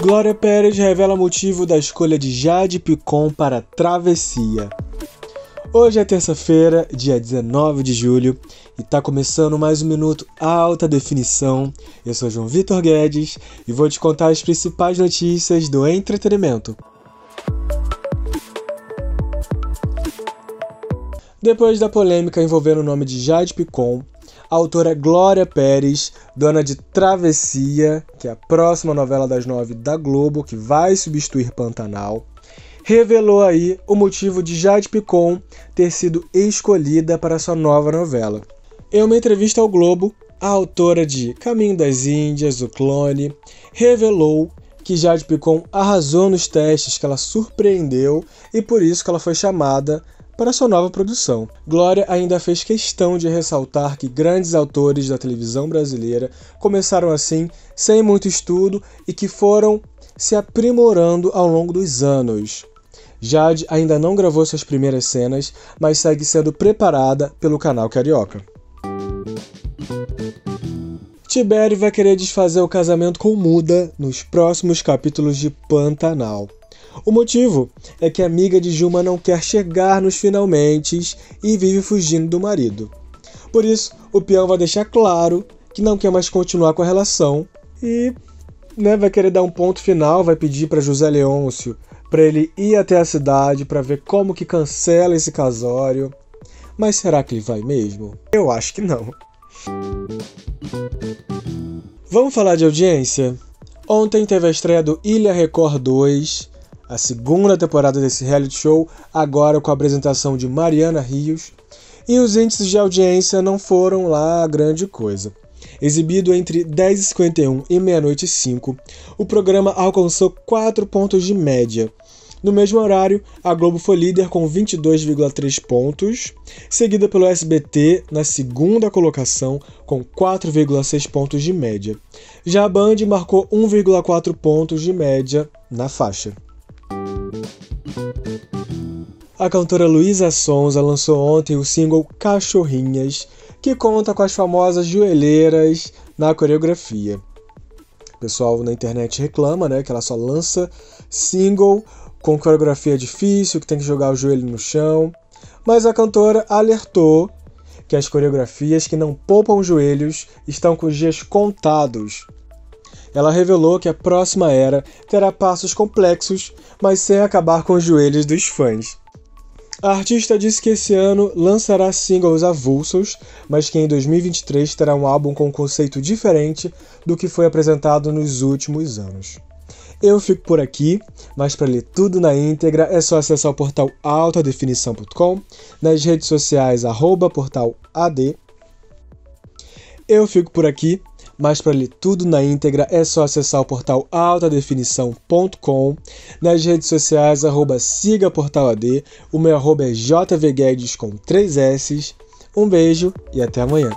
Glória Pérez revela motivo da escolha de Jade Picon para Travessia. Hoje é terça-feira, dia 19 de julho, e tá começando mais um minuto alta definição. Eu sou João Vitor Guedes e vou te contar as principais notícias do entretenimento. Depois da polêmica envolvendo o nome de Jade Picon, a autora Glória Pérez, dona de Travessia, que é a próxima novela das nove da Globo, que vai substituir Pantanal, revelou aí o motivo de Jade Picon ter sido escolhida para sua nova novela. Em uma entrevista ao Globo, a autora de Caminho das Índias, O Clone, revelou que Jade Picon arrasou nos testes, que ela surpreendeu e por isso que ela foi chamada para sua nova produção. Glória ainda fez questão de ressaltar que grandes autores da televisão brasileira começaram assim, sem muito estudo e que foram se aprimorando ao longo dos anos. Jade ainda não gravou suas primeiras cenas, mas segue sendo preparada pelo canal Carioca. Tibério vai querer desfazer o casamento com Muda nos próximos capítulos de Pantanal. O motivo é que a amiga de Juma não quer chegar nos finalmente e vive fugindo do marido. Por isso, o peão vai deixar claro que não quer mais continuar com a relação e né, vai querer dar um ponto final, vai pedir para José Leôncio para ele ir até a cidade para ver como que cancela esse casório. Mas será que ele vai mesmo? Eu acho que não. Vamos falar de audiência? Ontem teve a estreia do Ilha Record 2, a segunda temporada desse reality show, agora com a apresentação de Mariana Rios, e os índices de audiência não foram lá grande coisa. Exibido entre 10h51 e meia-noite e 5, o programa alcançou 4 pontos de média. No mesmo horário, a Globo foi líder com 22,3 pontos, seguida pelo SBT na segunda colocação com 4,6 pontos de média. Já a Band marcou 1,4 pontos de média na faixa. A cantora Luísa Sonza lançou ontem o single Cachorrinhas, que conta com as famosas joelheiras na coreografia. O pessoal na internet reclama, né, que ela só lança single com coreografia difícil, que tem que jogar o joelho no chão. Mas a cantora alertou que as coreografias que não poupam joelhos estão com os dias contados. Ela revelou que a próxima era terá passos complexos, mas sem acabar com os joelhos dos fãs. A artista disse que esse ano lançará singles avulsos, mas que em 2023 terá um álbum com um conceito diferente do que foi apresentado nos últimos anos. Eu fico por aqui, mas para ler tudo na íntegra é só acessar o portal altadefinição.com, nas redes sociais arroba portal AD. Eu fico por aqui, mas para ler tudo na íntegra é só acessar o portal altadefinição.com, nas redes sociais arroba siga portal AD, o meu arroba é jvguedes com 3 S. Um beijo e até amanhã.